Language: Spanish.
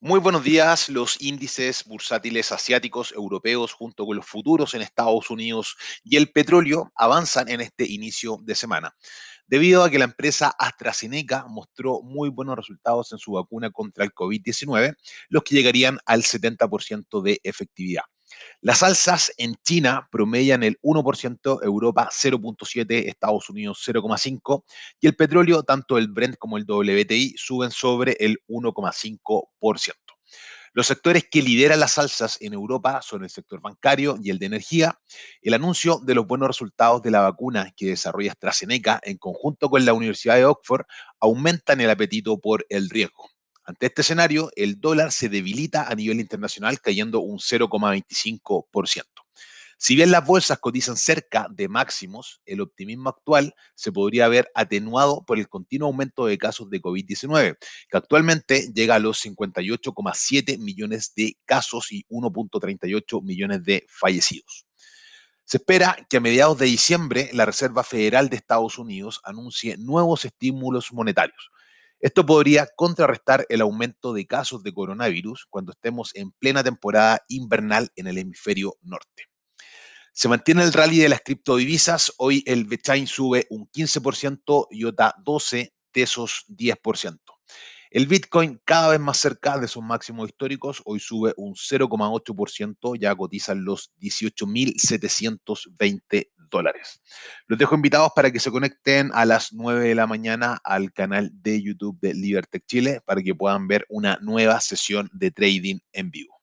Muy buenos días. Los índices bursátiles asiáticos, europeos, junto con los futuros en Estados Unidos y el petróleo avanzan en este inicio de semana, debido a que la empresa AstraZeneca mostró muy buenos resultados en su vacuna contra el COVID-19, los que llegarían al 70% de efectividad. Las alzas en China promedian el 1%, Europa 0.7%, Estados Unidos 0.5% y el petróleo, tanto el Brent como el WTI, suben sobre el 1.5%. Los sectores que lideran las alzas en Europa son el sector bancario y el de energía. El anuncio de los buenos resultados de la vacuna que desarrolla AstraZeneca en conjunto con la Universidad de Oxford aumentan el apetito por el riesgo. Ante este escenario, el dólar se debilita a nivel internacional cayendo un 0,25%. Si bien las bolsas cotizan cerca de máximos, el optimismo actual se podría ver atenuado por el continuo aumento de casos de COVID-19, que actualmente llega a los 58,7 millones de casos y 1.38 millones de fallecidos. Se espera que a mediados de diciembre la Reserva Federal de Estados Unidos anuncie nuevos estímulos monetarios, esto podría contrarrestar el aumento de casos de coronavirus cuando estemos en plena temporada invernal en el hemisferio norte. Se mantiene el rally de las criptodivisas. Hoy el Bitcoin sube un 15%, IOTA 12, Tesos 10%. El Bitcoin cada vez más cerca de sus máximos históricos, hoy sube un 0,8%, ya cotizan los 18.720 dólares. Los dejo invitados para que se conecten a las 9 de la mañana al canal de YouTube de Libertech Chile para que puedan ver una nueva sesión de trading en vivo.